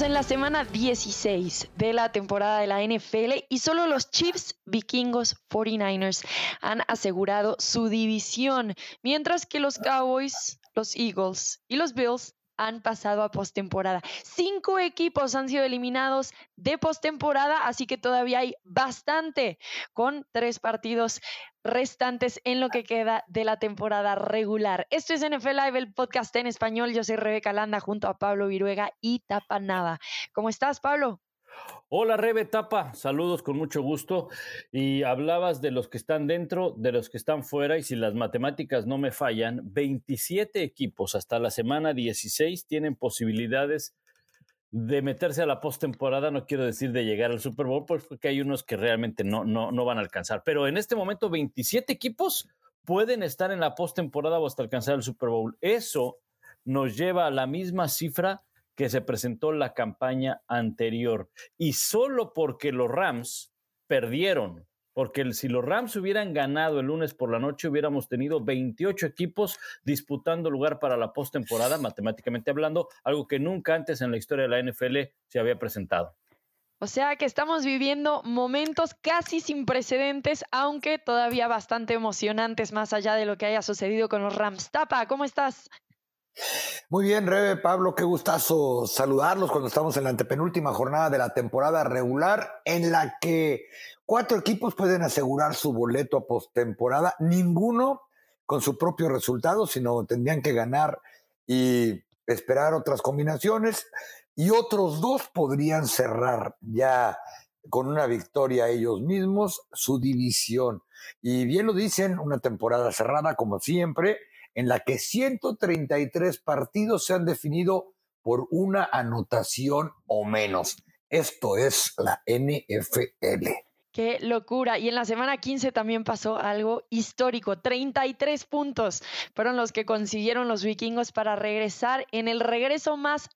En la semana 16 de la temporada de la NFL y solo los Chiefs, Vikingos, 49ers han asegurado su división, mientras que los Cowboys, los Eagles y los Bills han pasado a postemporada. Cinco equipos han sido eliminados de postemporada, así que todavía hay bastante con tres partidos restantes en lo que queda de la temporada regular. Esto es NFL Live, el podcast en español. Yo soy Rebeca Landa junto a Pablo Viruega y Tapanada. ¿Cómo estás, Pablo? Hola Rebe Tapa, saludos con mucho gusto. Y hablabas de los que están dentro, de los que están fuera, y si las matemáticas no me fallan, 27 equipos hasta la semana 16 tienen posibilidades de meterse a la postemporada, no quiero decir de llegar al Super Bowl, pues, porque hay unos que realmente no, no, no van a alcanzar. Pero en este momento, 27 equipos pueden estar en la postemporada o hasta alcanzar el Super Bowl. Eso nos lleva a la misma cifra que se presentó la campaña anterior. Y solo porque los Rams perdieron, porque si los Rams hubieran ganado el lunes por la noche, hubiéramos tenido 28 equipos disputando lugar para la postemporada, matemáticamente hablando, algo que nunca antes en la historia de la NFL se había presentado. O sea que estamos viviendo momentos casi sin precedentes, aunque todavía bastante emocionantes, más allá de lo que haya sucedido con los Rams. Tapa, ¿cómo estás? Muy bien, Rebe, Pablo, qué gustazo saludarlos cuando estamos en la antepenúltima jornada de la temporada regular, en la que cuatro equipos pueden asegurar su boleto a postemporada, ninguno con su propio resultado, sino tendrían que ganar y esperar otras combinaciones, y otros dos podrían cerrar ya con una victoria ellos mismos su división. Y bien lo dicen, una temporada cerrada como siempre, en la que 133 partidos se han definido por una anotación o menos. Esto es la NFL. Qué locura. Y en la semana 15 también pasó algo histórico. 33 puntos fueron los que consiguieron los vikingos para regresar en el regreso más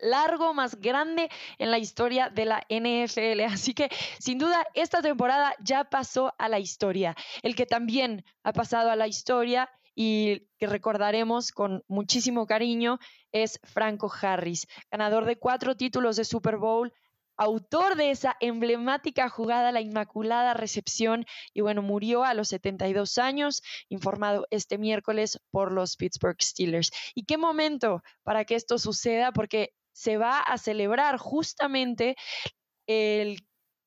largo, más grande en la historia de la NFL. Así que, sin duda, esta temporada ya pasó a la historia. El que también ha pasado a la historia y que recordaremos con muchísimo cariño es Franco Harris, ganador de cuatro títulos de Super Bowl, autor de esa emblemática jugada, la Inmaculada Recepción, y bueno, murió a los 72 años, informado este miércoles por los Pittsburgh Steelers. ¿Y qué momento para que esto suceda? Porque se va a celebrar justamente el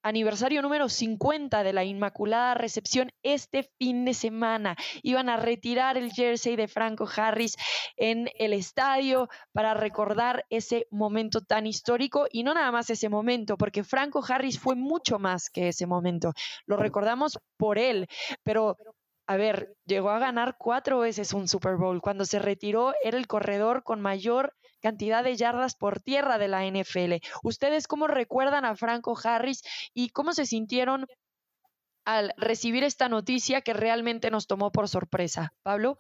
aniversario número 50 de la Inmaculada Recepción este fin de semana. Iban a retirar el jersey de Franco Harris en el estadio para recordar ese momento tan histórico y no nada más ese momento, porque Franco Harris fue mucho más que ese momento. Lo recordamos por él, pero a ver, llegó a ganar cuatro veces un Super Bowl. Cuando se retiró era el corredor con mayor cantidad de yardas por tierra de la NFL. ¿Ustedes cómo recuerdan a Franco Harris y cómo se sintieron al recibir esta noticia que realmente nos tomó por sorpresa? Pablo.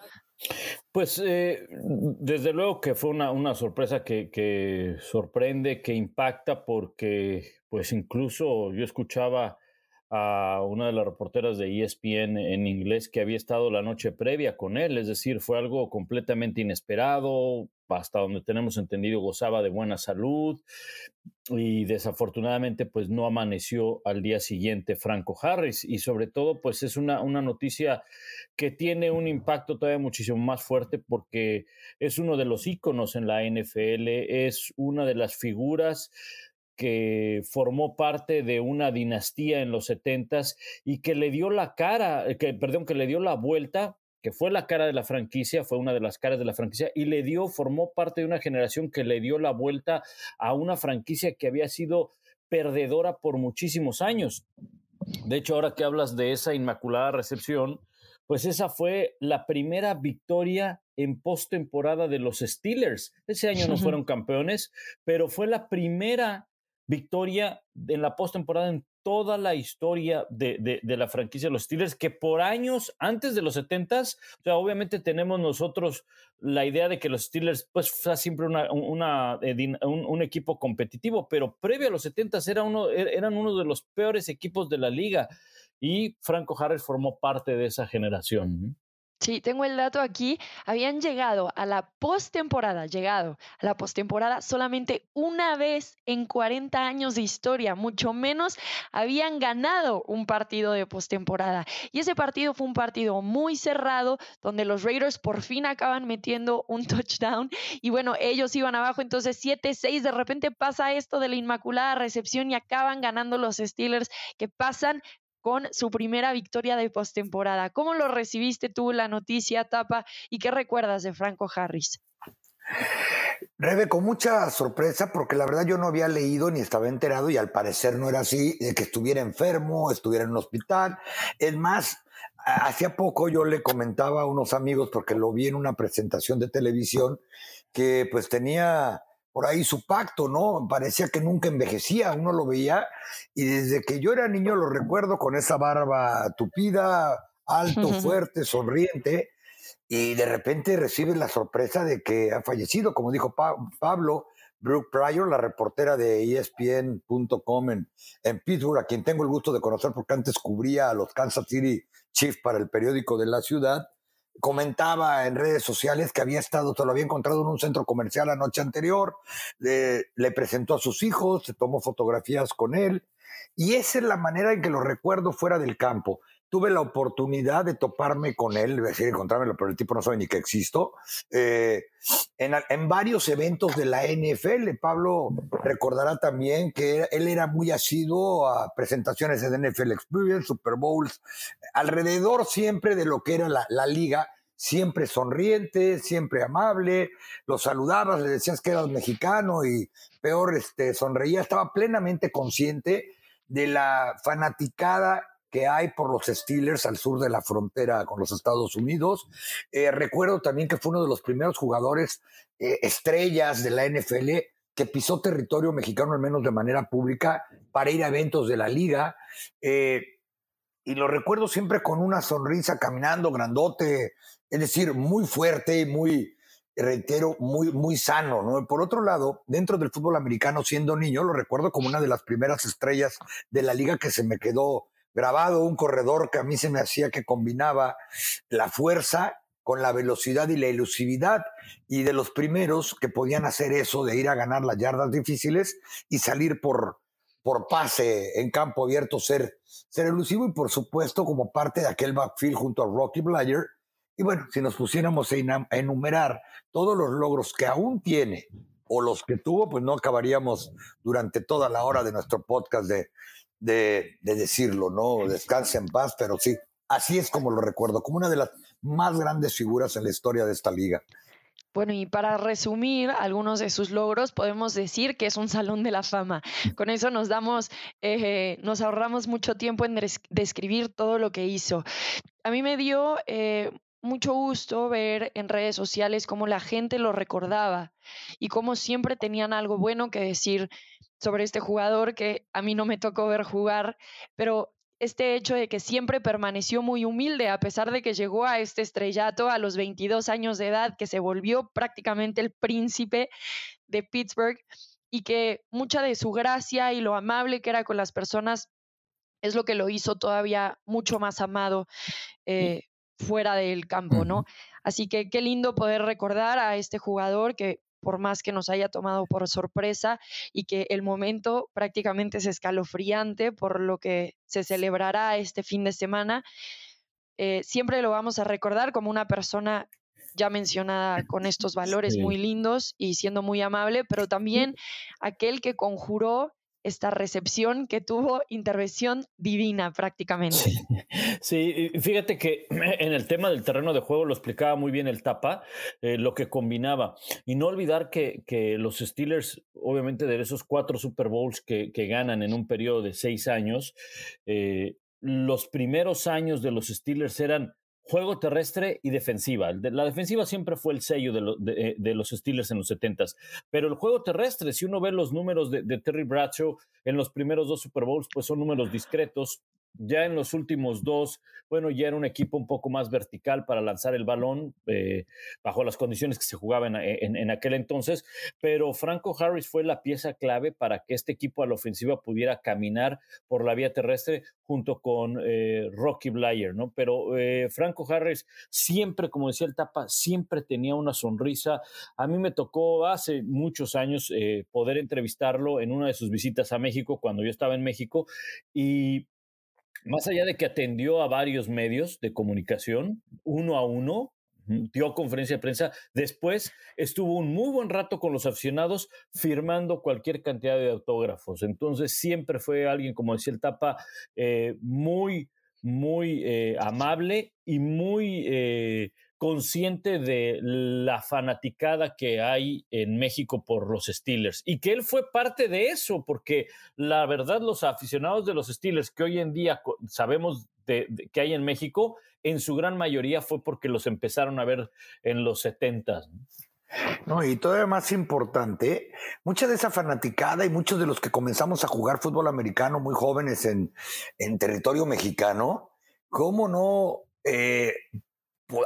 Pues eh, desde luego que fue una, una sorpresa que, que, sorprende, que impacta, porque pues incluso yo escuchaba a una de las reporteras de ESPN en inglés que había estado la noche previa con él, es decir, fue algo completamente inesperado, hasta donde tenemos entendido gozaba de buena salud y desafortunadamente pues no amaneció al día siguiente Franco Harris y sobre todo pues es una, una noticia que tiene un impacto todavía muchísimo más fuerte porque es uno de los íconos en la NFL, es una de las figuras que formó parte de una dinastía en los setentas y que le dio la cara, eh, que, perdón, que le dio la vuelta, que fue la cara de la franquicia, fue una de las caras de la franquicia, y le dio, formó parte de una generación que le dio la vuelta a una franquicia que había sido perdedora por muchísimos años. De hecho, ahora que hablas de esa inmaculada recepción, pues esa fue la primera victoria en postemporada de los Steelers. Ese año no fueron campeones, pero fue la primera victoria en la postemporada en toda la historia de, la franquicia de los Steelers, que por años antes de los 70 o sea, obviamente tenemos nosotros la idea de que los Steelers, pues, fue siempre una, eh, un, equipo competitivo, pero previo a los 70 era uno, e, eran uno de los peores equipos de la liga y Franco Harris formó parte de esa generación. Sí, tengo el dato aquí. Habían llegado a la postemporada, llegado a la postemporada solamente una vez en 40 años de historia, mucho menos habían ganado un partido de postemporada. Y ese partido fue un partido muy cerrado, donde los Raiders por fin acaban metiendo un touchdown. Y bueno, ellos iban abajo, entonces 7-6. De repente pasa esto de la inmaculada recepción y acaban ganando los Steelers, que pasan con su primera victoria de postemporada. ¿Cómo lo recibiste tú la noticia, Tapa? ¿Y qué recuerdas de Franco Harris? Rebe, con mucha sorpresa, porque la verdad yo no había leído ni estaba enterado, y al parecer no era así, de que estuviera enfermo, estuviera en un hospital. Es más, hacía poco yo le comentaba a unos amigos, porque lo vi en una presentación de televisión, que pues tenía por ahí su pacto, ¿no? Parecía que nunca envejecía, uno lo veía, y desde que yo era niño lo recuerdo con esa barba tupida, alto, fuerte, sonriente, y de repente recibe la sorpresa de que ha fallecido, como dijo Pablo, Brooke Pryor, la reportera de ESPN.com en, en Pittsburgh, a quien tengo el gusto de conocer porque antes cubría a los Kansas City Chiefs para el periódico de la ciudad, comentaba en redes sociales que había estado, se lo había encontrado en un centro comercial la noche anterior, le, le presentó a sus hijos, se tomó fotografías con él, y esa es la manera en que lo recuerdo fuera del campo tuve la oportunidad de toparme con él, decir, encontrármelo, pero el tipo no sabe ni que existo, eh, en, varios eventos de la NFL. Pablo recordará también que él era muy asiduo a presentaciones de NFL Experience, Super Bowls, alrededor siempre de lo que era la, la liga siempre sonriente, siempre amable, lo saludabas, le decías que eras mexicano y peor, este, sonreía, estaba plenamente consciente de la fanaticada que hay por los Steelers al sur de la frontera con los Estados Unidos. Eh, recuerdo también que fue uno de los primeros jugadores eh, estrellas de la NFL que pisó territorio mexicano al menos de manera pública para ir a eventos de la liga. Eh, y lo recuerdo siempre con una sonrisa caminando grandote, es decir, muy fuerte muy, reitero, muy, muy sano. ¿no? Por otro lado, dentro del fútbol americano, siendo niño, lo recuerdo como una de las primeras estrellas de la liga que se me quedó grabado un corredor que a mí se me hacía que combinaba la fuerza con la velocidad y la elusividad, y de los primeros que podían hacer eso de ir a ganar las yardas difíciles y salir por, por pase en campo abierto, ser, ser elusivo y por supuesto como parte de aquel backfield junto a Rocky Blair. Y bueno, si nos pusiéramos a enumerar todos los logros que aún tiene o los que tuvo, pues no acabaríamos durante toda la hora de nuestro podcast de, de, decirlo, ¿no? Descanse en paz, pero sí, así es como lo recuerdo, como una de las más grandes figuras en la historia de esta liga. Bueno, y para resumir algunos de sus logros, podemos decir que es un salón de la fama. Con eso nos damos, eh, nos ahorramos mucho tiempo en describir todo lo que hizo. A mí me dio eh, mucho gusto ver en redes sociales cómo la gente lo recordaba y cómo siempre tenían algo bueno que decir sobre este jugador que a mí no me tocó ver jugar, pero este hecho de que siempre permaneció muy humilde a pesar de que llegó a este estrellato a los 22 años de edad, que se volvió prácticamente el príncipe de Pittsburgh y que mucha de su gracia y lo amable que era con las personas es lo que lo hizo todavía mucho más amado eh, fuera del campo, ¿no? Así que qué lindo poder recordar a este jugador que por más que nos haya tomado por sorpresa y que el momento prácticamente es escalofriante por lo que se celebrará este fin de semana, eh, siempre lo vamos a recordar como una persona ya mencionada con estos valores muy lindos y siendo muy amable, pero también aquel que conjuró esta recepción que tuvo intervención divina prácticamente. Sí. fíjate que en el tema del terreno de juego lo explicaba muy bien el Tapa, eh, lo que combinaba. Y no olvidar que, que, los Steelers, obviamente de esos cuatro Super Bowls que, que ganan en un periodo de seis años, eh, los primeros años de los Steelers eran juego terrestre y defensiva. La defensiva siempre fue el sello de, eh, los Steelers en los 70s, pero el juego terrestre, si uno ve los números de, Terry Bradshaw en los primeros dos Super Bowls, pues son números discretos, Ya en los últimos dos, bueno, ya era un equipo un poco más vertical para lanzar el balón eh, bajo las condiciones que se jugaban en, aquel entonces, pero Franco Harris fue la pieza clave para que este equipo a la ofensiva pudiera caminar por la vía terrestre junto con eh, Rocky Blyer, ¿no? Pero eh, Franco Harris siempre, como decía el Tapa, siempre tenía una sonrisa. A mí me tocó hace muchos años poder entrevistarlo en una de sus visitas a México cuando yo estaba en México y más allá de que atendió a varios medios de comunicación, uno a uno, dio conferencia de prensa, después estuvo un muy buen rato con los aficionados firmando cualquier cantidad de autógrafos. Entonces siempre fue alguien, como decía el Tapa, eh, muy, muy eh, amable y muy eh, consciente de la fanaticada que hay en México por los Steelers y que él fue parte de eso, porque la verdad los aficionados de los Steelers que hoy en día sabemos de, que hay en México, en su gran mayoría fue porque los empezaron a ver en los 70. No, y todavía más importante, mucha de esa fanaticada y muchos de los que comenzamos a jugar fútbol americano muy jóvenes en, en territorio mexicano, ¿cómo no eh,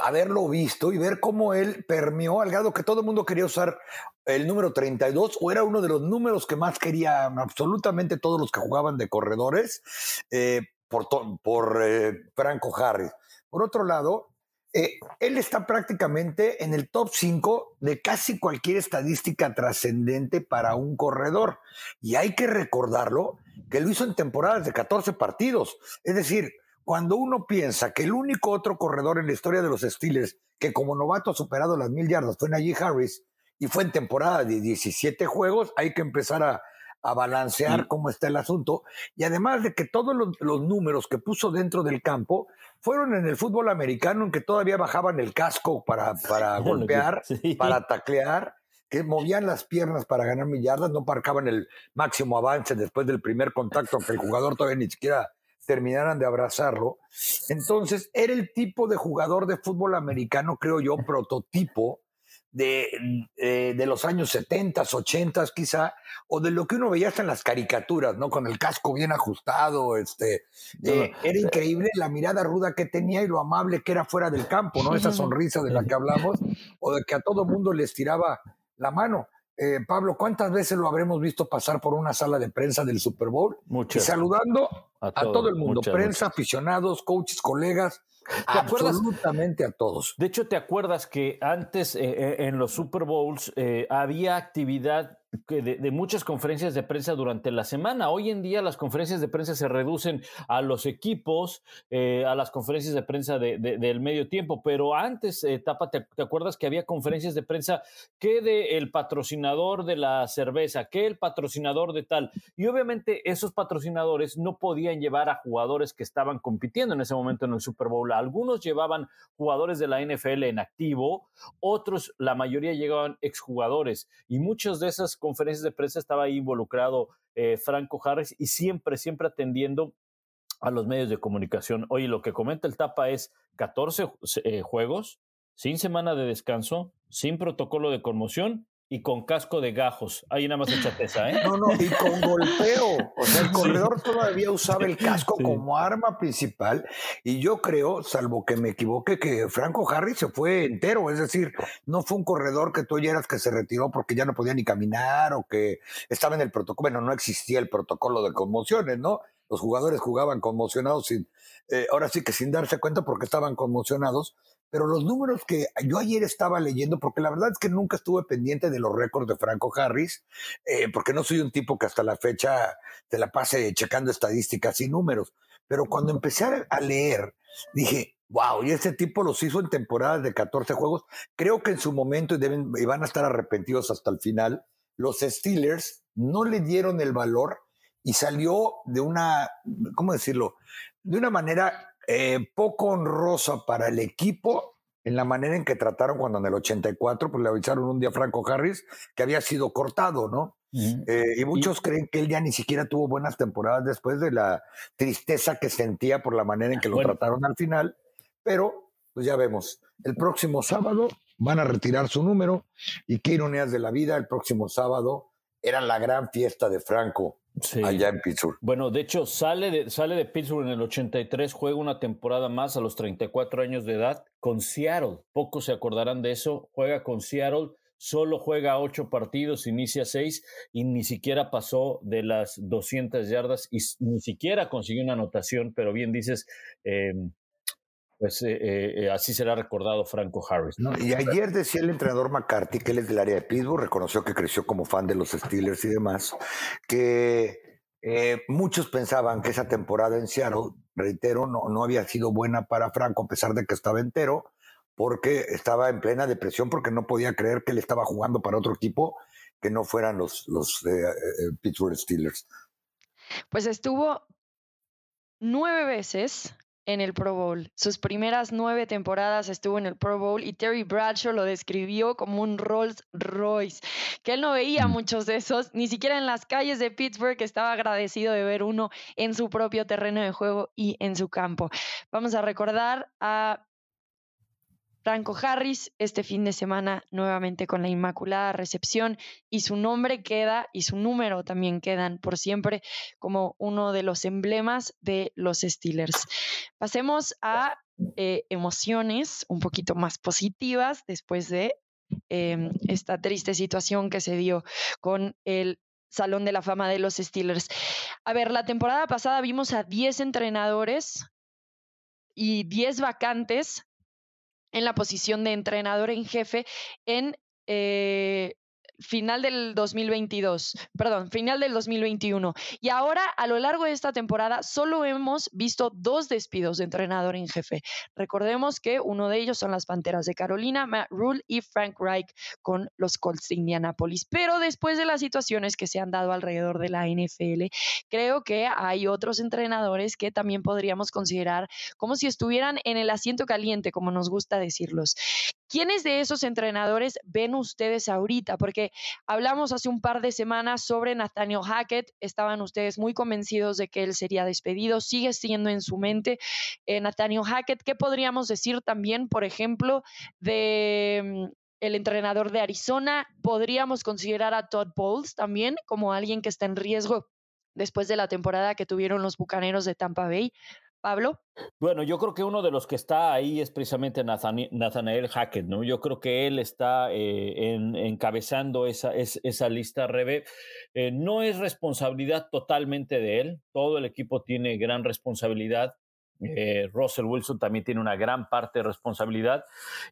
haberlo visto y ver cómo él permeó al grado que todo el mundo quería usar el número 32 o era uno de los números que más querían absolutamente todos los que jugaban de corredores eh, por, por eh, Franco Harris. Por otro lado, eh, él está prácticamente en el top 5 de casi cualquier estadística trascendente para un corredor. Y hay que recordarlo que lo hizo en temporadas de 14 partidos. Es decir, cuando uno piensa que el único otro corredor en la historia de los Steelers que como novato ha superado las mil yardas fue Najee Harris y fue en temporada de 17 juegos, hay que empezar a, balancear cómo está el asunto. Y además de que todos los, números que puso dentro del campo fueron en el fútbol americano, en que todavía bajaban el casco para, para golpear, para taclear, que movían las piernas para ganar millardas, no marcaban el máximo avance después del primer contacto, aunque el jugador todavía ni siquiera terminaran de abrazarlo. Entonces, era el tipo de jugador de fútbol americano, creo yo, prototipo de, eh, de los años 70, 80 quizá, o de lo que uno veía hasta en las caricaturas, ¿no? Con el casco bien ajustado, este, eh, era increíble la mirada ruda que tenía y lo amable que era fuera del campo, ¿no? Esa sonrisa de la que hablamos, o de que a todo mundo les tiraba la mano. Eh, Pablo, ¿cuántas veces lo habremos visto pasar por una sala de prensa del Super Bowl? Muchas. Y saludando a, todo, el mundo, prensa, aficionados, coaches, colegas, absolutamente a todos. De hecho, ¿te acuerdas que antes eh, eh, en los Super Bowls había actividad de, muchas conferencias de prensa durante la semana. Hoy en día las conferencias de prensa se reducen a los equipos, eh, a las conferencias de prensa del medio tiempo, pero antes, eh, Tapa, te, acuerdas que había conferencias de prensa que de el patrocinador de la cerveza, que el patrocinador de tal. Y obviamente esos patrocinadores no podían llevar a jugadores que estaban compitiendo en ese momento en el Super Bowl. Algunos llevaban jugadores de la NFL en activo, otros, la mayoría llegaban exjugadores y muchos de esas conferencias de prensa estaba ahí involucrado eh, Franco Harris y siempre, siempre atendiendo a los medios de comunicación. Oye, lo que comenta el Tapa es 14 eh, juegos, sin semana de descanso, sin protocolo de conmoción y con casco de gajos. Ahí nada más esa, ¿eh? No, no, y con golpeo. O sea, el corredor todavía usaba el casco como arma principal. Y yo creo, salvo que me equivoque, que Franco Harris se fue entero. Es decir, no fue un corredor que tú oyeras que se retiró porque ya no podía ni caminar o que estaba en el protocolo. Bueno, no existía el protocolo de conmociones, ¿no? Los jugadores jugaban conmocionados sin, eh, ahora sí que sin darse cuenta porque estaban conmocionados, pero los números que yo ayer estaba leyendo, porque la verdad es que nunca estuve pendiente de los récords de Franco Harris, eh, porque no soy un tipo que hasta la fecha te la pase checando estadísticas y números, pero cuando empecé a leer, dije, wow, y este tipo los hizo en temporadas de 14 juegos, creo que en su momento y, deben, y van a estar arrepentidos hasta el final, los Steelers no le dieron el valor y salió de una, ¿cómo decirlo? De una manera eh, poco honrosa para el equipo en la manera en que trataron cuando en el 84 pues le avisaron un día a Franco Harris que había sido cortado, ¿no? Eh, y muchos creen que él ya ni siquiera tuvo buenas temporadas después de la tristeza que sentía por la manera en que lo trataron al final, pero pues ya vemos, el próximo sábado van a retirar su número y qué ironías de la vida, el próximo sábado era la gran fiesta de Franco allá en Pittsburgh. Bueno, de hecho, sale de, sale de Pittsburgh en el 83, juega una temporada más a los 34 años de edad con Seattle. Pocos se acordarán de eso. Juega con Seattle, solo juega ocho partidos, inicia seis y ni siquiera pasó de las 200 yardas y ni siquiera consiguió una anotación, pero bien dices, em, pues eh, eh, así será recordado Franco Harris. Y ayer decía el entrenador McCarthy, que él es del área de Pittsburgh, reconoció que creció como fan de los Steelers y demás, que eh, muchos pensaban que esa temporada en Seattle, reitero, no, no había sido buena para Franco, a pesar de que estaba entero, porque estaba en plena depresión, porque no podía creer que él estaba jugando para otro equipo que no fueran los, los Pittsburgh Steelers. Pues estuvo nueve veces en el Pro Bowl. Sus primeras nueve temporadas estuvo en el Pro Bowl y Terry Bradshaw lo describió como un Rolls Royce, que él no veía mm. muchos de esos, ni siquiera en las calles de Pittsburgh, estaba agradecido de ver uno en su propio terreno de juego y en su campo. Vamos a recordar a Franco Harris este fin de semana nuevamente con la Inmaculada Recepción y su nombre queda y su número también quedan por siempre como uno de los emblemas de los Steelers. Pasemos a eh, emociones un poquito más positivas después de em, esta triste situación que se dio con el Salón de la Fama de los Steelers. A ver, la temporada pasada vimos a 10 entrenadores y 10 vacantes en la posición de entrenador en jefe en eh, final del 2022, perdón, final del 2021. Y ahora, a lo largo de esta temporada, solo hemos visto dos despidos de entrenador en jefe. Recordemos que uno de ellos son las Panteras de Carolina, Matt Rule y Frank Reich con los Colts de Indianapolis. Pero después de las situaciones que se han dado alrededor de la NFL, creo que hay otros entrenadores que también podríamos considerar como si estuvieran en el asiento caliente, como nos gusta decirlos. ¿Quiénes de esos entrenadores ven ustedes ahorita? Porque hablamos hace un par de semanas sobre Nathaniel Hackett, estaban ustedes muy convencidos de que él sería despedido, sigue siendo en su mente eh, Nathaniel Hackett. ¿Qué podríamos decir también, por ejemplo, de mm, el entrenador de Arizona? Podríamos considerar a Todd Bowles también como alguien que está en riesgo después de la temporada que tuvieron los Bucaneros de Tampa Bay. Bueno, yo creo que uno de los que está ahí es precisamente Nathaniel Hackett, ¿no? Yo creo que él está eh, encabezando esa, esa lista, Rebe. Eh, no es responsabilidad totalmente de él, todo el equipo tiene gran responsabilidad. Eh, Russell Wilson también tiene una gran parte de responsabilidad.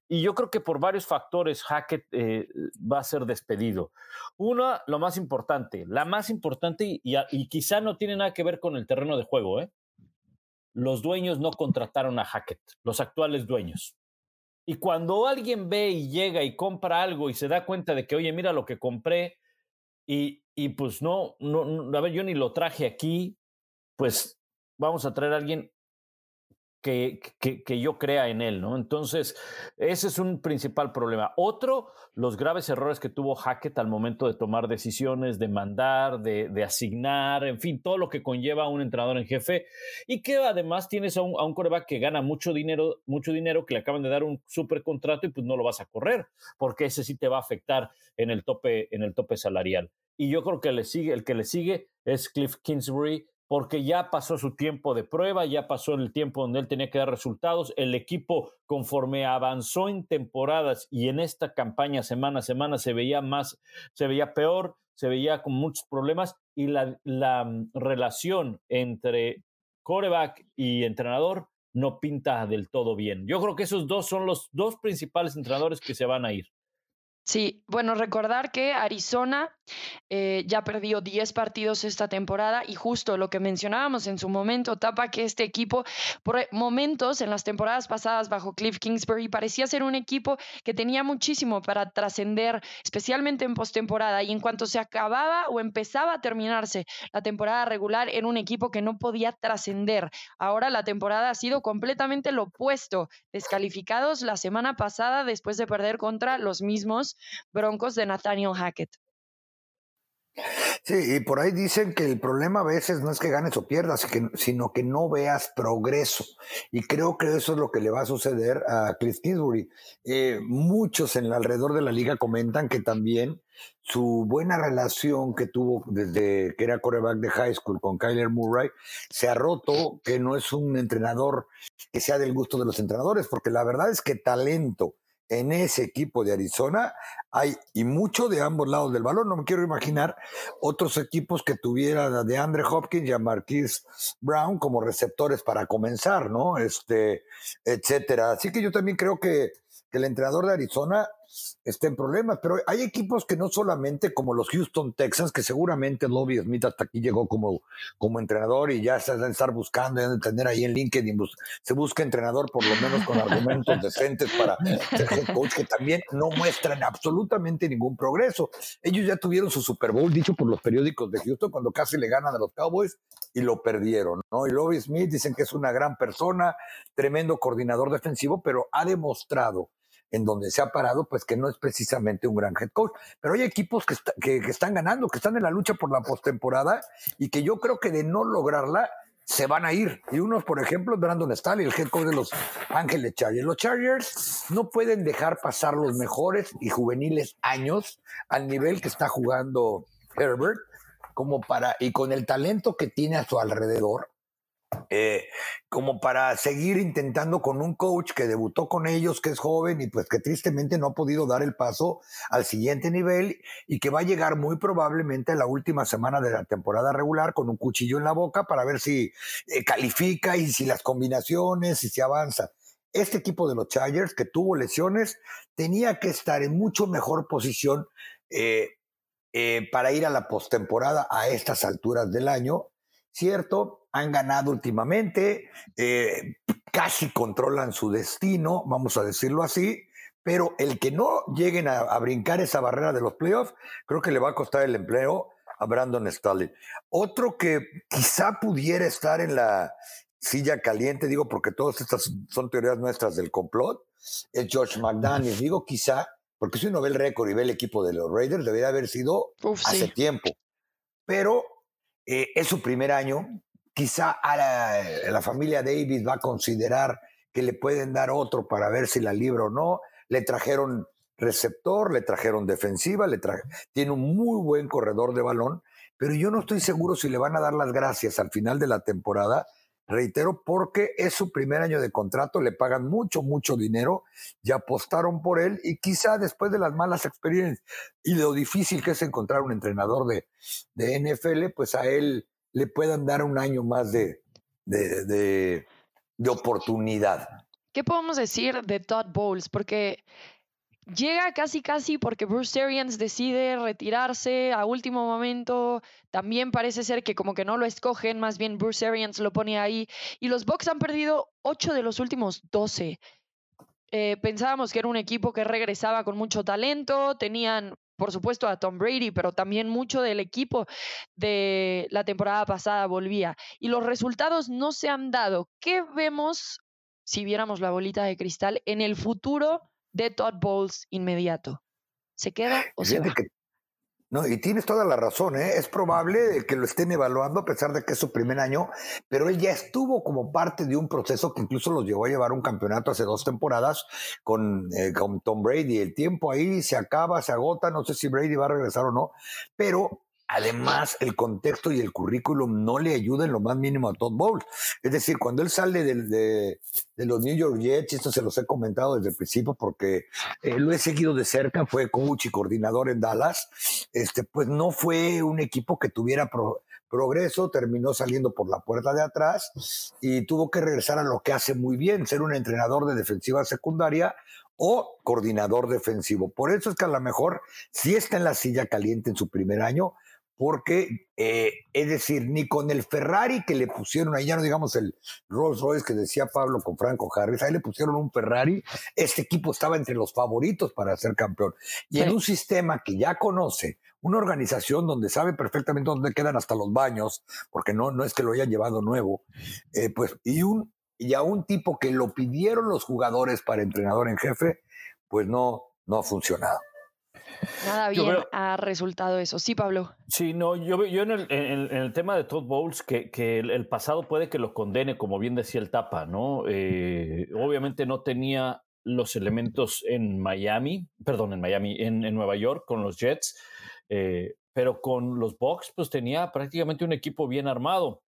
Y yo creo que por varios factores Hackett va a ser despedido. Una, lo más importante, la más importante, y, quizá no tiene nada que ver con el terreno de juego, ¿eh? Los dueños no contrataron a Hackett, los actuales dueños. Y cuando alguien ve y llega y compra algo y se da cuenta de que, oye, mira lo que compré y, y pues no, no, a ver, yo ni lo traje aquí, pues vamos a traer a alguien que, que, yo crea en él, ¿no? Entonces, ese es un principal problema. Otro, los graves errores que tuvo Hackett al momento de tomar decisiones, de mandar, de, asignar, en fin, todo lo que conlleva a un entrenador en jefe y que además tienes a un, a coreback que gana mucho dinero, mucho dinero, que le acaban de dar un super contrato y pues no lo vas a correr, porque ese sí te va a afectar en el tope, en el tope salarial. Y yo creo que le sigue, el que le sigue es Cliff Kingsbury, porque ya pasó su tiempo de prueba, ya pasó el tiempo donde él tenía que dar resultados. El equipo, conforme avanzó en temporadas y en esta campaña semana a semana, se veía más, se veía peor, se veía con muchos problemas y la, la mm, relación entre coreback y entrenador no pinta del todo bien. Yo creo que esos dos son los dos principales entrenadores que se van a ir. Sí, bueno, recordar que Arizona eh, ya perdió 10 partidos esta temporada y justo lo que mencionábamos en su momento, tapa que este equipo, por momentos en las temporadas pasadas bajo Cliff Kingsbury, parecía ser un equipo que tenía muchísimo para trascender, especialmente en postemporada, y en cuanto se acababa o empezaba a terminarse la temporada regular, era un equipo que no podía trascender. Ahora la temporada ha sido completamente lo opuesto, descalificados la semana pasada después de perder contra los mismos Broncos de Nathaniel Hackett. Sí, y por ahí dicen que el problema a veces no es que ganes o pierdas, sino que no veas progreso. Y creo que eso es lo que le va a suceder a Cliff Kingsbury. Eh, muchos en el alrededor de la liga comentan que también su buena relación que tuvo desde que era coreback de high school con Kyler Murray se ha roto, que no es un entrenador que sea del gusto de los entrenadores, porque la verdad es que talento en ese equipo de Arizona hay y mucho de ambos lados del balón. No me quiero imaginar otros equipos que tuvieran de Andre Hopkins y a Marquise Brown como receptores para comenzar, ¿no? Este, etcétera. Así que yo también creo que, que el entrenador de Arizona está en problemas, pero hay equipos que no solamente como los Houston Texans, que seguramente Lobby Smith hasta aquí llegó como, como entrenador y ya están estar buscando, ya de tener ahí en LinkedIn, se busca entrenador por lo menos con argumentos decentes para ser head coach, que también no muestran absolutamente ningún progreso. Ellos ya tuvieron su Super Bowl, dicho por los periódicos de Houston, cuando casi le ganan a los Cowboys y lo perdieron, ¿no? Y Lobby Smith dicen que es una gran persona, tremendo coordinador defensivo, pero ha demostrado en donde se ha parado, pues que no es precisamente un gran head coach. Pero hay equipos que, que, están ganando, que están en la lucha por la postemporada y que yo creo que de no lograrla se van a ir. Y unos, por ejemplo, Brandon Staley, el head coach de los Ángeles Chargers. Los Chargers no pueden dejar pasar los mejores y juveniles años al nivel que está jugando Herbert, como para, y con el talento que tiene a su alrededor, eh, como para seguir intentando con un coach que debutó con ellos, que es joven y pues que tristemente no ha podido dar el paso al siguiente nivel y que va a llegar muy probablemente a la última semana de la temporada regular con un cuchillo en la boca para ver si eh, califica y si las combinaciones y si avanza. Este equipo de los Chargers que tuvo lesiones tenía que estar en mucho mejor posición eh, para ir a la postemporada a estas alturas del año cierto, han ganado últimamente, eh, casi controlan su destino, vamos a decirlo así, pero el que no lleguen a, brincar esa barrera de los playoffs, creo que le va a costar el empleo a Brandon Staley. Otro que quizá pudiera estar en la silla caliente, digo porque todas estas son teorías nuestras del complot, es George McDaniels, digo quizá, porque si uno ve el récord y ve el equipo de los Raiders, debería haber sido hace tiempo. Pero eh, es su primer año. Quizá a la, familia Davis va a considerar que le pueden dar otro para ver si la libra o no. Le trajeron receptor, le trajeron defensiva, le tiene un muy buen corredor de balón, pero yo no estoy seguro si le van a dar las gracias al final de la temporada reitero, porque es su primer año de contrato, le pagan mucho, mucho dinero, ya apostaron por él y quizá después de las malas experiencias y lo difícil que es encontrar un entrenador de, de NFL, pues a él le puedan dar un año más de, de, de, oportunidad. ¿Qué podemos decir de Todd Bowles? Porque Llega casi casi porque Bruce Arians decide retirarse a último momento. También parece ser que como que no lo escogen, más bien Bruce Arians lo pone ahí. Y los Bucks han perdido 8 de los últimos 12. Eh, pensábamos que era un equipo que regresaba con mucho talento, tenían por supuesto a Tom Brady, pero también mucho del equipo de la temporada pasada volvía. Y los resultados no se han dado. ¿Qué vemos, si viéramos la bolita de cristal, en el futuro de Todd Bowles inmediato. ¿Se queda o se va? No, y tienes toda la razón, ¿eh? es probable que lo estén evaluando a pesar de que es su primer año, pero él ya estuvo como parte de un proceso que incluso los llevó a llevar un campeonato hace dos temporadas con, eh, con Tom Brady. El tiempo ahí se acaba, se agota, no sé si Brady va a regresar o no, pero Además, el contexto y el currículum no le ayudan lo más mínimo a Todd Bowles. Es decir, cuando él sale de, los New York Jets, esto se los he comentado desde el principio porque eh, lo he seguido de cerca, fue coach y coordinador en Dallas, este, pues no fue un equipo que tuviera progreso, terminó saliendo por la puerta de atrás y tuvo que regresar a lo que hace muy bien, ser un entrenador de defensiva secundaria o coordinador defensivo. Por eso es que a lo mejor si está en la silla caliente en su primer año, porque, eh, es decir, ni con el Ferrari que le pusieron, ahí ya no digamos el Rolls Royce que decía Pablo con Franco Harris, ahí le pusieron un Ferrari, este equipo estaba entre los favoritos para ser campeón. Y en un sistema que ya conoce, una organización donde sabe perfectamente dónde quedan hasta los baños, porque no, no es que lo hayan llevado nuevo, eh, pues, y, un, y a un tipo que lo pidieron los jugadores para entrenador en jefe, pues no, no ha funcionado. Nada bien ha resultado eso. Sí, Pablo. Sí, no, yo, yo en, el, en, el tema de Todd Bowles, que, que el, pasado puede que lo condene, como bien decía el Tapa, ¿no? Eh, obviamente no tenía los elementos en Miami, perdón, en Miami, en, en Nueva York con los Jets, eh, pero con los Bucks, pues tenía prácticamente un equipo bien armado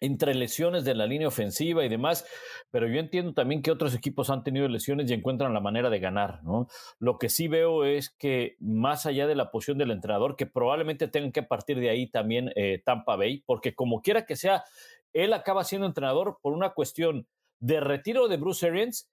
entre lesiones de la línea ofensiva y demás, pero yo entiendo también que otros equipos han tenido lesiones y encuentran la manera de ganar, ¿no? Lo que sí veo es que más allá de la posición del entrenador, que probablemente tengan que partir de ahí también eh, Tampa Bay, porque como quiera que sea, él acaba siendo entrenador por una cuestión de retiro de Bruce Arians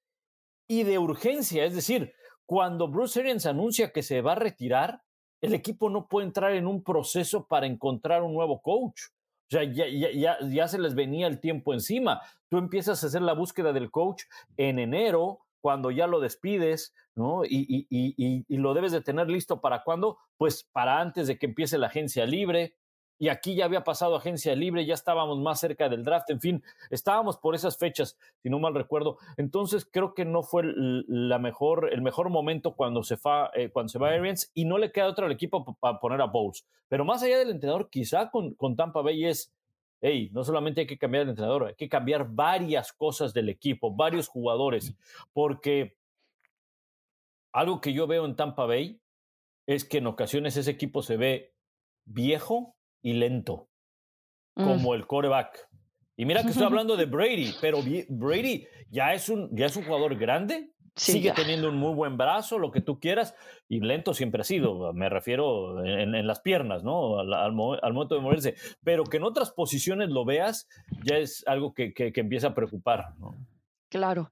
y de urgencia, es decir, cuando Bruce Arians anuncia que se va a retirar, el equipo no puede entrar en un proceso para encontrar un nuevo coach. O sea, ya, ya, ya, se les venía el tiempo encima. Tú empiezas a hacer la búsqueda del coach en enero, cuando ya lo despides, ¿no? Y, y, y, y, lo debes de tener listo para cuándo? Pues para antes de que empiece la agencia libre y aquí ya había pasado agencia libre, ya estábamos más cerca del draft, en fin, estábamos por esas fechas, si no mal recuerdo. Entonces creo que no fue la mejor, el mejor momento cuando se, fa, eh, cuando se va Arians y no le queda otro al equipo para poner a Bowles. Pero más allá del entrenador, quizá con, con Tampa Bay es, hey, no solamente hay que cambiar el entrenador, hay que cambiar varias cosas del equipo, varios jugadores, porque algo que yo veo en Tampa Bay es que en ocasiones ese equipo se ve viejo y lento, mm. como el coreback. Y mira que estoy hablando de Brady, pero Brady ya es un, ya es un jugador grande, sigue teniendo un muy buen brazo, lo que tú quieras, y lento siempre ha sido, me refiero en, las piernas, ¿no? Al, momento de moverse, pero que en otras posiciones lo veas, ya es algo que, que, que empieza a preocupar. ¿no? Claro.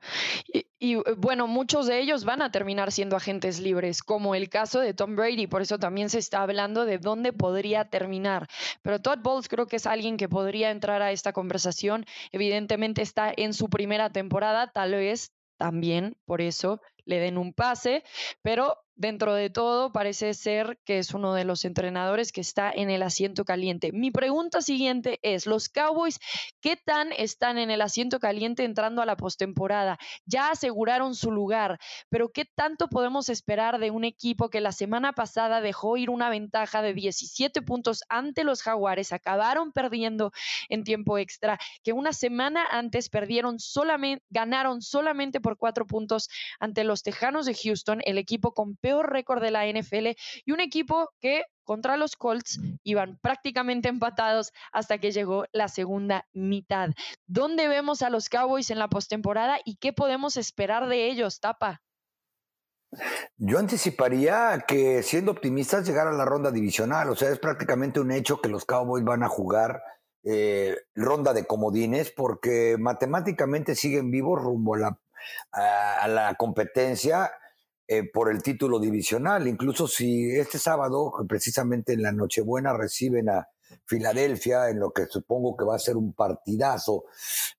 Y, eh, bueno, muchos de ellos van a terminar siendo agentes libres, como el caso de Tom Brady, por eso también se está hablando de dónde podría terminar. Pero Todd Bowles creo que es alguien que podría entrar a esta conversación. Evidentemente está en su primera temporada, tal vez también por eso le den un pase, pero dentro de todo parece ser que es uno de los entrenadores que está en el asiento caliente. Mi pregunta siguiente es, ¿los Cowboys qué tan están en el asiento caliente entrando a la postemporada? Ya aseguraron su lugar, pero ¿qué tanto podemos esperar de un equipo que la semana pasada dejó ir una ventaja de 17 puntos ante los Jaguares, acabaron perdiendo en tiempo extra, que una semana antes perdieron solamente, ganaron solamente por cuatro puntos ante los los Tejanos de Houston, el equipo con peor récord de la NFL y un equipo que contra los Colts iban prácticamente empatados hasta que llegó la segunda mitad. ¿Dónde vemos a los Cowboys en la postemporada y qué podemos esperar de ellos, Tapa? Yo anticiparía que siendo optimistas llegar a la ronda divisional, o sea, es prácticamente un hecho que los Cowboys van a jugar eh, ronda de comodines porque matemáticamente siguen vivos rumbo a la a, la competencia eh, por el título divisional. Incluso si este sábado, precisamente en la Nochebuena, reciben a Filadelfia, en lo que supongo que va a ser un partidazo,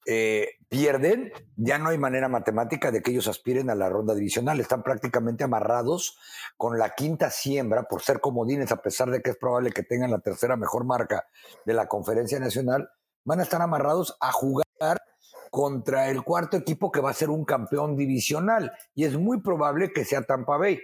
eh, pierden, ya no hay manera matemática de que ellos aspiren a la ronda divisional. Están prácticamente amarrados con la quinta siembra por ser comodines, a pesar de que es probable que tengan la tercera mejor marca de la conferencia nacional. Van a estar amarrados a jugar contra el cuarto equipo que va a ser un campeón divisional y es muy probable que sea Tampa Bay.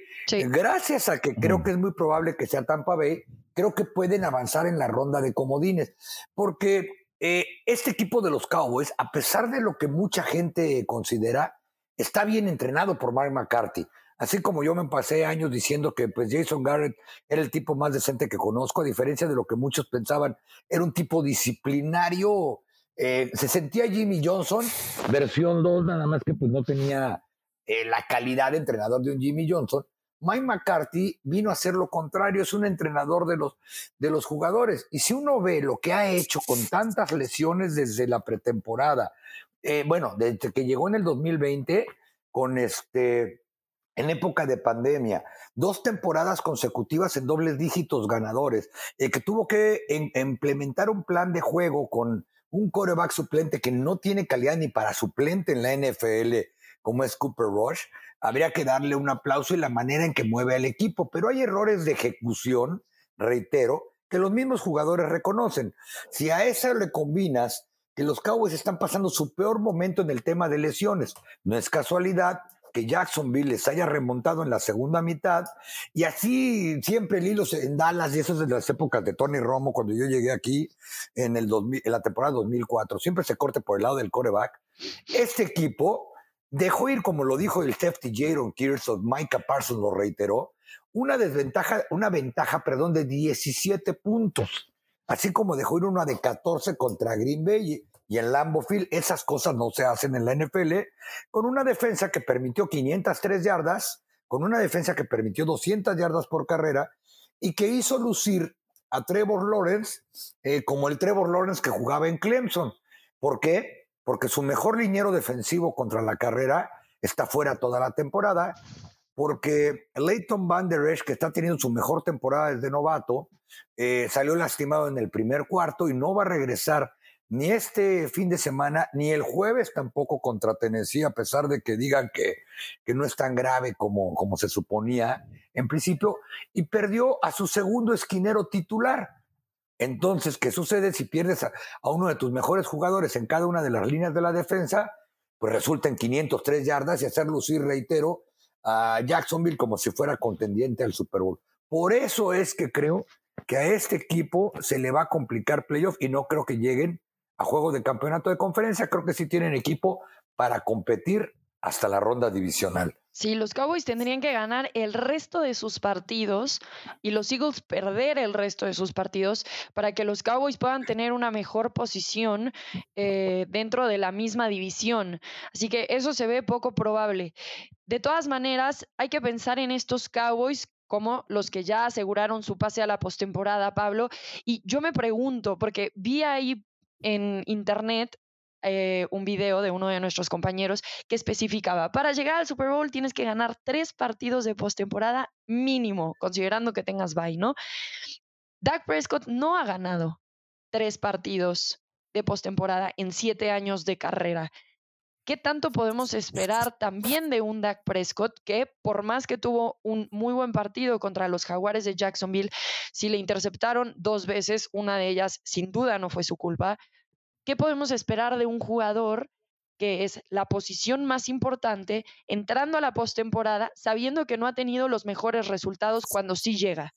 Gracias a que creo que es muy probable que sea Tampa Bay, creo que pueden avanzar en la ronda de comodines, porque eh, este equipo de los Cowboys, a pesar de lo que mucha gente considera, está bien entrenado por Mark McCarthy. Así como yo me pasé años diciendo que pues Jason Garrett era el tipo más decente que conozco, a diferencia de lo que muchos pensaban, era un tipo disciplinario eh, se sentía Jimmy Johnson, versión 2, nada más que pues no tenía eh, la calidad de entrenador de un Jimmy Johnson. Mike McCarthy vino a hacer lo contrario, es un entrenador de los, de los jugadores. Y si uno ve lo que ha hecho con tantas lesiones desde la pretemporada, eh, bueno, desde que llegó en el 2020, con este, en época de pandemia, dos temporadas consecutivas en dobles dígitos ganadores, que tuvo que implementar un plan de juego con un coreback suplente que no tiene calidad ni para suplente en la NFL como es Cooper Rush, habría que darle un aplauso y la manera en que mueve al equipo, pero hay errores de ejecución, reitero, que los mismos jugadores reconocen. Si a eso le combinas que los Cowboys están pasando su peor momento en el tema de lesiones, no es casualidad que Jacksonville les haya remontado en la segunda mitad y así siempre el hilo en Dallas y eso es de las épocas de Tony Romo cuando yo llegué aquí en, el en la temporada 2004, siempre se corte por el lado del coreback. Este equipo dejó ir, como lo dijo el safety Jaron Kears, Micah Parsons lo reiteró, una desventaja, una ventaja, perdón, de 17 puntos. Así como dejó ir una de 14 contra Green Bay y, en Lambeau Field, esas cosas no se hacen en la NFL, con una defensa que permitió 503 yardas, con una defensa que permitió 200 yardas por carrera y que hizo lucir a Trevor Lawrence eh, como el Trevor Lawrence que jugaba en Clemson. ¿Por qué? porque su mejor liniero defensivo contra la carrera está fuera toda la temporada, porque Leighton Van Der Esch, que está teniendo su mejor temporada desde novato, eh, salió lastimado en el primer cuarto y no va a regresar ni este fin de semana, ni el jueves tampoco contra Tennessee, a pesar de que digan que, que no es tan grave como, como se suponía en principio, y perdió a su segundo esquinero titular. Entonces, ¿qué sucede si pierdes a, uno de tus mejores jugadores en cada una de las líneas de la defensa? Pues resulta en 503 yardas y hacer lucir, reitero, a Jacksonville como si fuera contendiente al Super Bowl. Por eso es que creo que a este equipo se le va a complicar playoff y no creo que lleguen a juego de campeonato de conferencia. Creo que sí tienen equipo para competir hasta la ronda divisional. Sí, los Cowboys tendrían que ganar el resto de sus partidos y los Eagles perder el resto de sus partidos para que los Cowboys puedan tener una mejor posición eh, dentro de la misma división. Así que eso se ve poco probable. De todas maneras, hay que pensar en estos Cowboys como los que ya aseguraron su pase a la postemporada, Pablo. Y yo me pregunto, porque vi ahí en internet eh, un video de uno de nuestros compañeros que especificaba, para llegar al Super Bowl tienes que ganar tres partidos de postemporada mínimo, considerando que tengas bye, ¿no? Dak Prescott no ha ganado tres partidos de postemporada en siete años de carrera. ¿Qué tanto podemos esperar también de un Dak Prescott que, por más que tuvo un muy buen partido contra los Jaguares de Jacksonville, si le interceptaron dos veces, una de ellas sin duda no fue su culpa, ¿Qué podemos esperar de un jugador que es la posición más importante entrando a la postemporada sabiendo que no ha tenido los mejores resultados cuando sí llega?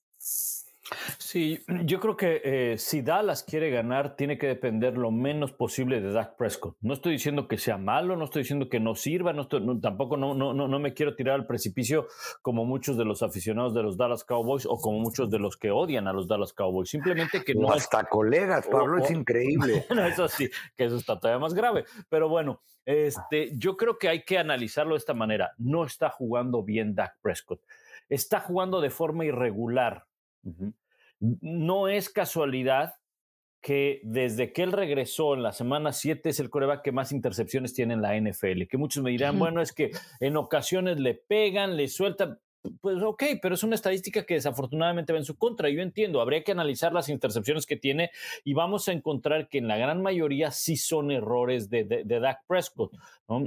Sí, yo creo que eh, si Dallas quiere ganar, tiene que depender lo menos posible de Dak Prescott. No estoy diciendo que sea malo, no estoy diciendo que no sirva, no tampoco no, no, no, me quiero tirar al precipicio como muchos de los aficionados de los Dallas Cowboys o como muchos de los que odian a los Dallas Cowboys. Simplemente que no. hasta colegas, Pablo, es increíble. Eso sí, que eso está todavía más grave. Pero bueno, este, yo creo que hay que analizarlo de esta manera. No está jugando bien Dak Prescott. Está jugando de forma irregular no es casualidad que desde que él regresó en la semana 7 es el coreback que más intercepciones tiene en la NFL. Que muchos me dirán, bueno, es que en ocasiones le pegan, le sueltan. Pues ok, pero es una estadística que desafortunadamente va en su contra. Yo entiendo, habría que analizar las intercepciones que tiene y vamos a encontrar que en la gran mayoría sí son errores de, de, de Dak Prescott. ¿no?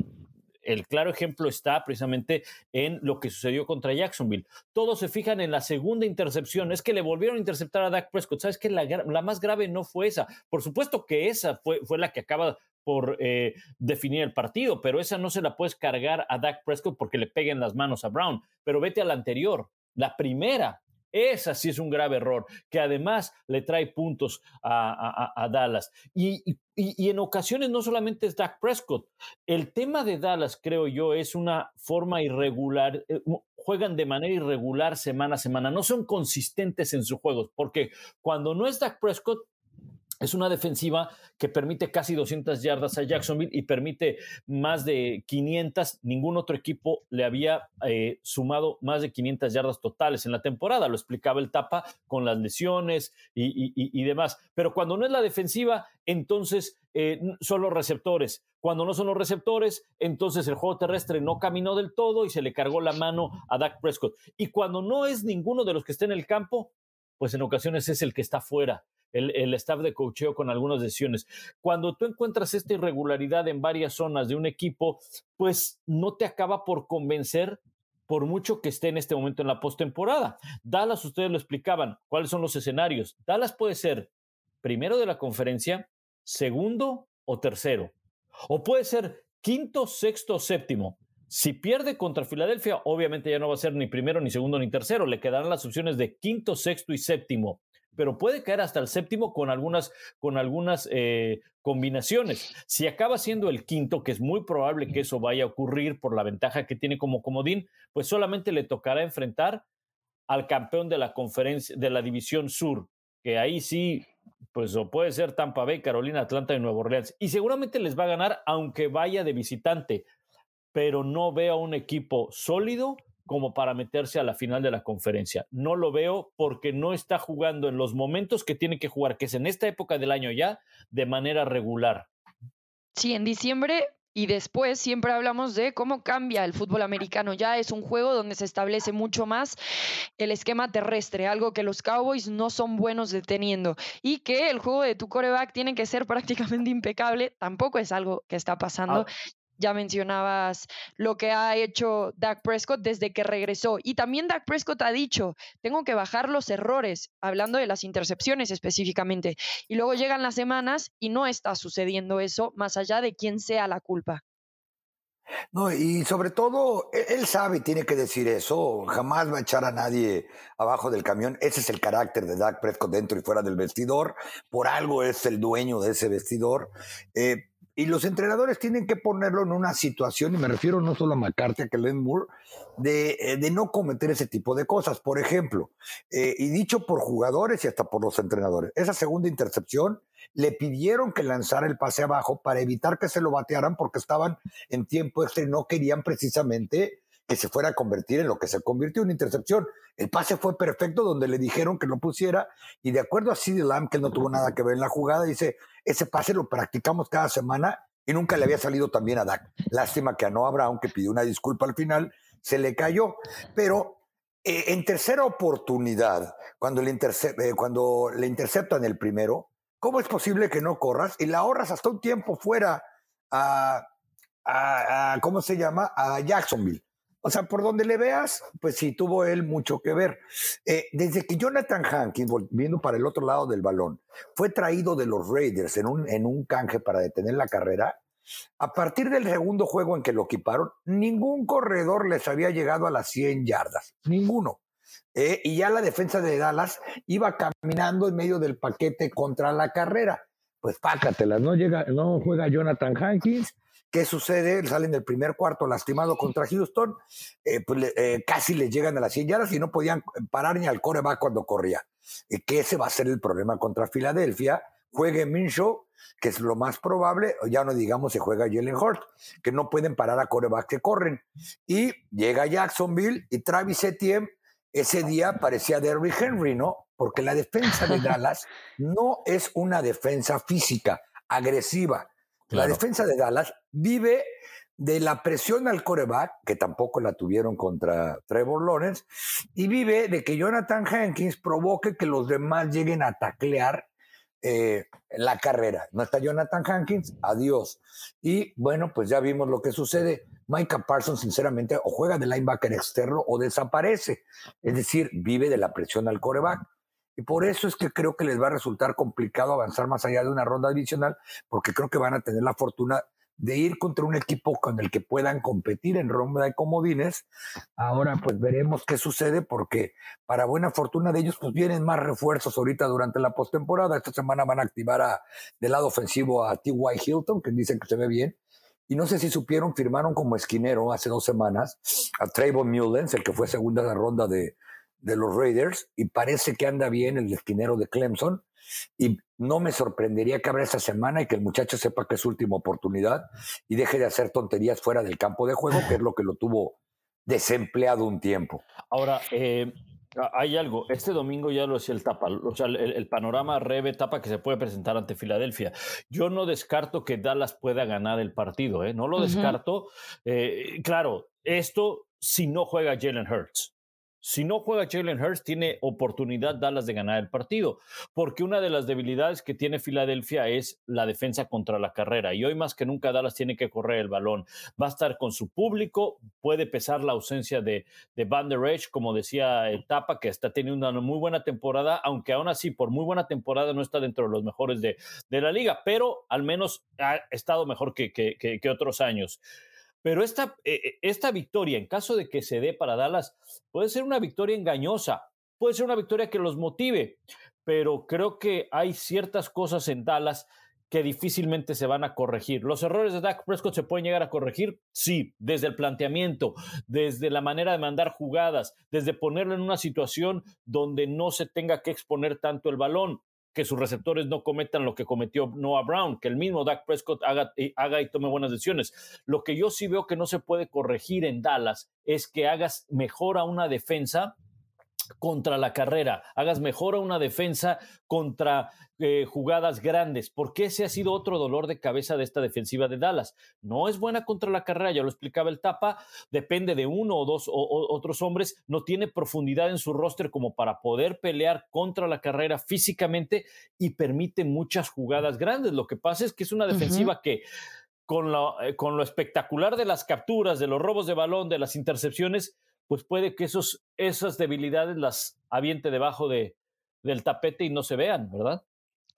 El claro ejemplo está precisamente en lo que sucedió contra Jacksonville. Todos se fijan en la segunda intercepción. Es que le volvieron a interceptar a Dak Prescott. ¿Sabes que la, más grave no fue esa? Por supuesto que esa fue, la que acaba por eh, definir el partido, pero esa no se la puedes cargar a Dak Prescott porque le peguen las manos a Brown. Pero vete a la anterior, la primera, esa sí es un grave error, que además le trae puntos a, Dallas. Y, en ocasiones no solamente es Dak Prescott. El tema de Dallas, creo yo, es una forma irregular. Eh, juegan de manera irregular semana a semana. No son consistentes en sus juegos, porque cuando no es Dak Prescott, es una defensiva que permite casi 200 yardas a Jacksonville y permite más de 500. Ningún otro equipo le había eh, sumado más de 500 yardas totales en la temporada. Lo explicaba el Tapa con las lesiones y, demás. Pero cuando no es la defensiva, entonces eh, son los receptores. Cuando no son los receptores, entonces el juego terrestre no caminó del todo y se le cargó la mano a Dak Prescott. Y cuando no es ninguno de los que está en el campo, pues en ocasiones es el que está fuera el, staff de cocheo con algunas decisiones. Cuando tú encuentras esta irregularidad en varias zonas de un equipo, pues no te acaba por convencer por mucho que esté en este momento en la postemporada. Dallas, ustedes lo explicaban, cuáles son los escenarios. Dallas puede ser primero de la conferencia, segundo o tercero. O puede ser quinto, sexto o séptimo. Si pierde contra Filadelfia, obviamente ya no va a ser ni primero, ni segundo, ni tercero. Le quedarán las opciones de quinto, sexto y séptimo. Pero puede caer hasta el séptimo con algunas, con algunas eh, combinaciones. Si acaba siendo el quinto, que es muy probable que eso vaya a ocurrir por la ventaja que tiene como comodín, pues solamente le tocará enfrentar al campeón de la conferencia, de la división sur, que ahí sí pues o puede ser Tampa Bay, Carolina, Atlanta y Nueva Orleans. Y seguramente les va a ganar aunque vaya de visitante, pero no veo un equipo sólido como para meterse a la final de la conferencia. No lo veo porque no está jugando en los momentos que tiene que jugar, que es en esta época del año ya, de manera regular. Sí, en diciembre y después siempre hablamos de cómo cambia el fútbol americano. Ya es un juego donde se establece mucho más el esquema terrestre, algo que los Cowboys no son buenos deteniendo. Y que el juego de tu coreback tiene que ser prácticamente impecable, tampoco es algo que está pasando. Ya mencionabas lo que ha hecho Dak Prescott desde que regresó. Y también Dak Prescott ha dicho, tengo que bajar los errores, hablando de las intercepciones específicamente. Y luego llegan las semanas y no está sucediendo eso, más allá de quién sea la culpa. No, y sobre todo, e-, él sabe tiene que decir eso. Jamás va a echar a nadie abajo del camión. Ese es el carácter de Dak Prescott dentro y fuera del vestidor. Por algo es el dueño de ese vestidor. Eh, y los entrenadores tienen que ponerlo en una situación, y me refiero no solo a McCarthy, a Kellen Moore, de, eh, de no cometer ese tipo de cosas. Por ejemplo, eh, y dicho por jugadores y hasta por los entrenadores, esa segunda intercepción le pidieron que lanzara el pase abajo para evitar que se lo batearan porque estaban en tiempo extra y no querían precisamente que se fuera a convertir en lo que se convirtió en intercepción. El pase fue perfecto donde le dijeron que lo pusiera y de acuerdo a CD Lamb, que no tuvo nada que ver en la jugada, dice, ese pase lo practicamos cada semana y nunca le había salido tan bien a Dak. Lástima que a Noah Brown, que pidió una disculpa al final, se le cayó. Pero eh, en tercera oportunidad, cuando le, eh, cuando le interceptan el primero, ¿cómo es posible que no corras y la ahorras hasta un tiempo fuera a, a ¿cómo se llama? A Jacksonville. O sea, por donde le veas, pues sí, tuvo él mucho que ver. Eh, desde que Jonathan Hankins, volviendo para el otro lado del balón, fue traído de los Raiders en un, en un canje para detener la carrera, a partir del segundo juego en que lo equiparon, ningún corredor les había llegado a las 100 yardas, ninguno. Eh, y ya la defensa de Dallas iba caminando en medio del paquete contra la carrera. Pues pácatelas, no, llega, no juega Jonathan Hankins, ¿Qué sucede? Salen del primer cuarto lastimado contra Houston, eh, pues eh, casi le llegan a las 100 yardas y no podían parar ni al coreback cuando corría. Eh, que ese va a ser el problema contra Filadelfia. Juegue Minshew, que es lo más probable, ya no digamos si juega Jalen Hurt, que no pueden parar a coreback que corren. Y llega Jacksonville y Travis Etienne, ese día parecía Derrick Henry, ¿no? Porque la defensa de Dallas no es una defensa física, agresiva la defensa de Dallas vive de la presión al coreback, que tampoco la tuvieron contra Trevor Lawrence, y vive de que Jonathan Hankins provoque que los demás lleguen a taclear eh, la carrera. No está Jonathan Hankins, adiós. Y bueno, pues ya vimos lo que sucede. Micah Parsons, sinceramente, o juega de linebacker externo o desaparece. Es decir, vive de la presión al coreback. Y por eso es que creo que les va a resultar complicado avanzar más allá de una ronda adicional, porque creo que van a tener la fortuna de ir contra un equipo con el que puedan competir en ronda de comodines. Ahora pues veremos qué sucede porque para buena fortuna de ellos pues vienen más refuerzos ahorita durante la postemporada. Esta semana van a activar a, del lado ofensivo a T.Y. Hilton, que dicen que se ve bien. Y no sé si supieron, firmaron como esquinero hace dos semanas a Trayvon Mullens, el que fue segunda ronda de, de los Raiders y parece que anda bien el esquinero de Clemson. Y no me sorprendería que abra esta semana y que el muchacho sepa que es su última oportunidad y deje de hacer tonterías fuera del campo de juego, que es lo que lo tuvo desempleado un tiempo. Ahora, eh, hay algo. Este domingo ya lo decía el Tapa, o sea, el, panorama Rebe Tapa que se puede presentar ante Filadelfia. Yo no descarto que Dallas pueda ganar el partido, ¿eh? no lo descarto. Eh, claro, esto si no juega Jalen Hurts. Si no juega Jalen Hurts, tiene oportunidad Dallas de ganar el partido, porque una de las debilidades que tiene Filadelfia es la defensa contra la carrera. Y hoy más que nunca Dallas tiene que correr el balón. Va a estar con su público, puede pesar la ausencia de, de Van Der Esch, como decía Etapa, que está teniendo una muy buena temporada, aunque aún así, por muy buena temporada, no está dentro de los mejores de, la liga, pero al menos ha estado mejor que, que otros años. Pero esta, eh, eh, esta victoria, en caso de que se dé para Dallas, puede ser una victoria engañosa, puede ser una victoria que los motive, pero creo que hay ciertas cosas en Dallas que difícilmente se van a corregir. ¿Los errores de Dak Prescott se pueden llegar a corregir? Sí, desde el planteamiento, desde la manera de mandar jugadas, desde ponerlo en una situación donde no se tenga que exponer tanto el balón, que sus receptores no cometan lo que cometió Noah Brown, que el mismo Dak Prescott haga, haga y tome buenas decisiones. Lo que yo sí veo que no se puede corregir en Dallas es que hagas mejor a una defensa contra la carrera, hagas mejor a una defensa contra eh, jugadas grandes, porque ese ha sido otro dolor de cabeza de esta defensiva de Dallas. No es buena contra la carrera, ya lo explicaba el Tapa, depende de uno o dos o, otros hombres, no tiene profundidad en su roster como para poder pelear contra la carrera físicamente y permite muchas jugadas grandes. Lo que pasa es que es una defensiva que con lo, eh, con lo espectacular de las capturas, de los robos de balón, de las intercepciones, pues puede que esos, esas debilidades las aviente debajo de, del tapete y no se vean, ¿verdad?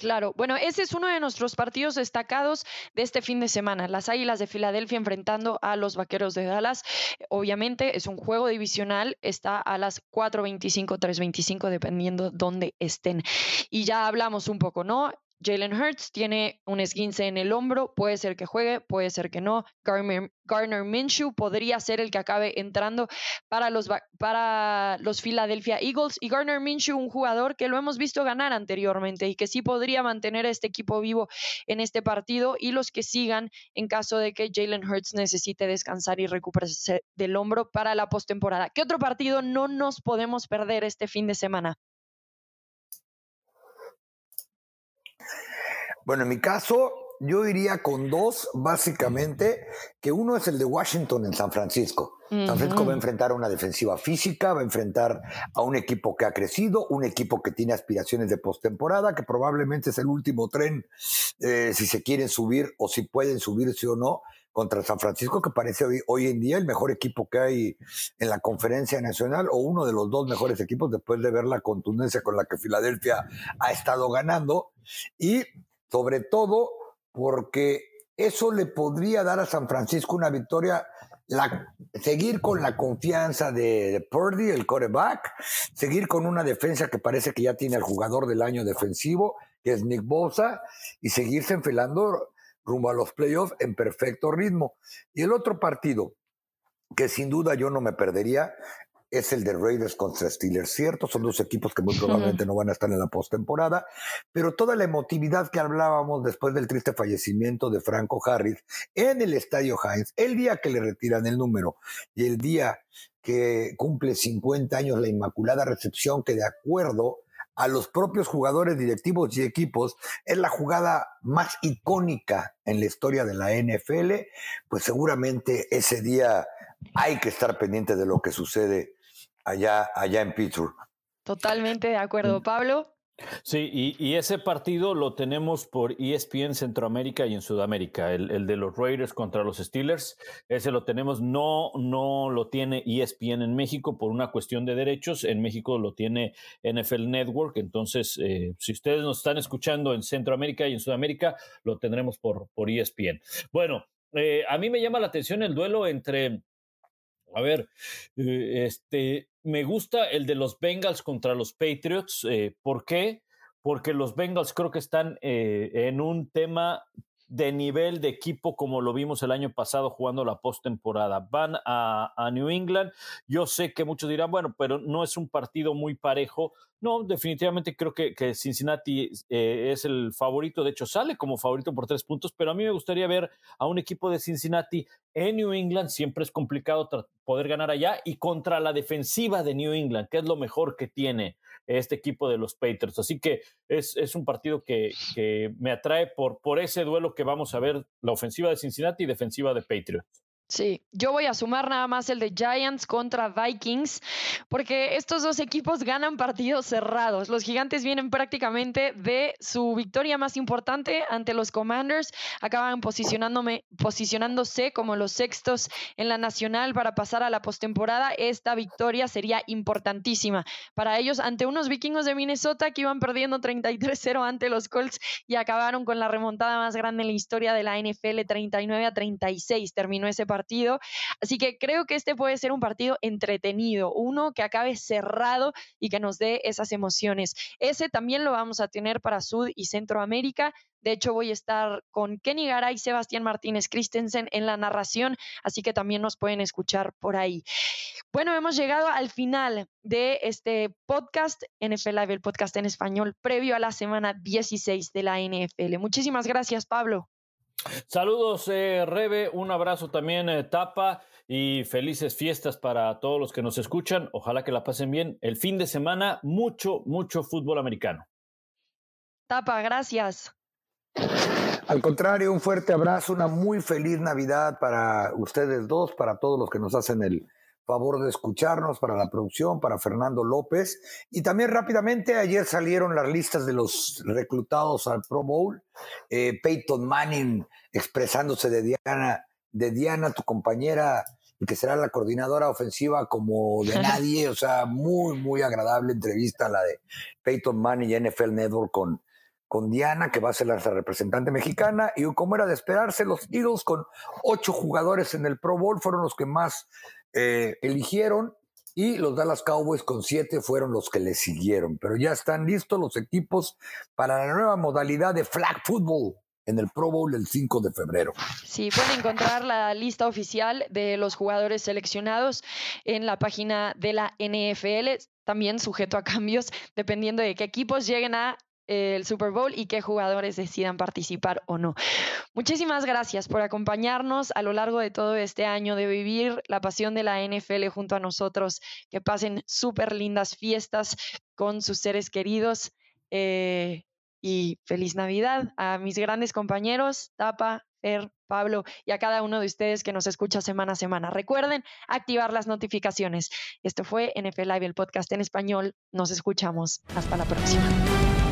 Claro, bueno, ese es uno de nuestros partidos destacados de este fin de semana. Las Águilas de Filadelfia enfrentando a los Vaqueros de Dallas. Obviamente es un juego divisional, está a las 4.25, 3.25, dependiendo dónde estén. Y ya hablamos un poco, ¿no? Jalen Hurts tiene un esguince en el hombro, puede ser que juegue, puede ser que no. Garner, Minshew podría ser el que acabe entrando para los, para los Philadelphia Eagles. Y Garner Minshew, un jugador que lo hemos visto ganar anteriormente y que sí podría mantener a este equipo vivo en este partido. Y los que sigan en caso de que Jalen Hurts necesite descansar y recuperarse del hombro para la postemporada. ¿Qué otro partido no nos podemos perder este fin de semana? Bueno, en mi caso, yo iría con dos, básicamente, que uno es el de Washington en San Francisco. San Francisco va a enfrentar a una defensiva física, va a enfrentar a un equipo que ha crecido, un equipo que tiene aspiraciones de postemporada, que probablemente es el último tren, eh, si se quieren subir o si pueden subirse o no, contra San Francisco, que parece hoy, hoy, en día el mejor equipo que hay en la conferencia nacional o uno de los dos mejores equipos después de ver la contundencia con la que Filadelfia ha estado ganando. Y sobre todo porque eso le podría dar a San Francisco una victoria, seguir con la confianza de, Purdy, el quarterback, seguir con una defensa que parece que ya tiene el jugador del año defensivo, que es Nick Bosa, y seguirse enfilando rumbo a los playoffs en perfecto ritmo. Y el otro partido, que sin duda yo no me perdería, es el de Raiders contra Steelers, cierto, son dos equipos que muy probablemente no van a estar en la postemporada, pero toda la emotividad que hablábamos después del triste fallecimiento de Franco Harris en el Estadio Heinz, el día que le retiran el número y el día que cumple 50 años la Inmaculada Recepción, que de acuerdo a los propios jugadores directivos y equipos es la jugada más icónica en la historia de la NFL, pues seguramente ese día hay que estar pendiente de lo que sucede allá, allá en Pittsburgh. Totalmente de acuerdo. Pablo. Sí, y, ese partido lo tenemos por ESPN Centroamérica y en Sudamérica, el, de los Raiders contra los Steelers, ese lo tenemos, no, no lo tiene ESPN en México por una cuestión de derechos, en México lo tiene NFL Network, entonces eh, si ustedes nos están escuchando en Centroamérica y en Sudamérica, lo tendremos por, por ESPN. Bueno, eh, a mí me llama la atención el duelo entre a ver, eh, este, me gusta el de los Bengals contra los Patriots. Eh, ¿Por qué? Porque los Bengals creo que están eh, en un tema de nivel de equipo como lo vimos el año pasado jugando la postemporada. Van a, a, New England. Yo sé que muchos dirán, bueno, pero no es un partido muy parejo. No, definitivamente creo que, Cincinnati eh, es el favorito. De hecho, sale como favorito por tres puntos, pero a mí me gustaría ver a un equipo de Cincinnati en New England. Siempre es complicado poder ganar allá y contra la defensiva de New England, que es lo mejor que tiene este equipo de los Patriots. Así que es, es un partido que, que, me atrae por, por ese duelo que vamos a ver, la ofensiva de Cincinnati y defensiva de Patriots. Sí, yo voy a sumar nada más el de Giants contra Vikings, porque estos dos equipos ganan partidos cerrados. Los gigantes vienen prácticamente de su victoria más importante ante los Commanders, acaban posicionándose como los sextos en la nacional para pasar a la postemporada. Esta victoria sería importantísima para ellos ante unos vikingos de Minnesota que iban perdiendo 33-0 ante los Colts y acabaron con la remontada más grande en la historia de la NFL, 39 a 36. Terminó ese partido partido. Así que creo que este puede ser un partido entretenido, uno que acabe cerrado y que nos dé esas emociones. Ese también lo vamos a tener para Sud y Centroamérica. De hecho, voy a estar con Kenny Garay Sebastián Martínez Christensen en la narración, así que también nos pueden escuchar por ahí. Bueno, hemos llegado al final de este podcast, NFL Live, el podcast en español, previo a la semana 16 de la NFL. Muchísimas gracias, Pablo. Saludos, eh, Rebe, un abrazo también, eh, Tapa, y felices fiestas para todos los que nos escuchan. Ojalá que la pasen bien. El fin de semana, mucho, mucho fútbol americano. Tapa, gracias. Al contrario, un fuerte abrazo, una muy feliz Navidad para ustedes dos, para todos los que nos hacen el favor de escucharnos, para la producción, para Fernando López. Y también rápidamente, ayer salieron las listas de los reclutados al Pro Bowl. Eh, Peyton Manning expresándose de Diana, de Diana, tu compañera, y que será la coordinadora ofensiva como de nadie. O sea, muy, muy agradable entrevista la de Peyton Manning y NFL Network con con Diana, que va a ser la representante mexicana, y como era de esperarse, los Eagles con ocho jugadores en el Pro Bowl fueron los que más eh, eligieron, y los Dallas Cowboys con siete fueron los que le siguieron. Pero ya están listos los equipos para la nueva modalidad de flag football en el Pro Bowl el 5 de febrero. Sí, pueden encontrar la lista oficial de los jugadores seleccionados en la página de la NFL, también sujeto a cambios dependiendo de qué equipos lleguen a el Super Bowl y qué jugadores decidan participar o no. Muchísimas gracias por acompañarnos a lo largo de todo este año, de vivir la pasión de la NFL junto a nosotros. Que pasen súper lindas fiestas con sus seres queridos. Eh, y feliz Navidad a mis grandes compañeros, Tapa, Fer, Pablo y a cada uno de ustedes que nos escucha semana a semana. Recuerden activar las notificaciones. Esto fue NFL Live, el podcast en español. Nos escuchamos. Hasta la próxima.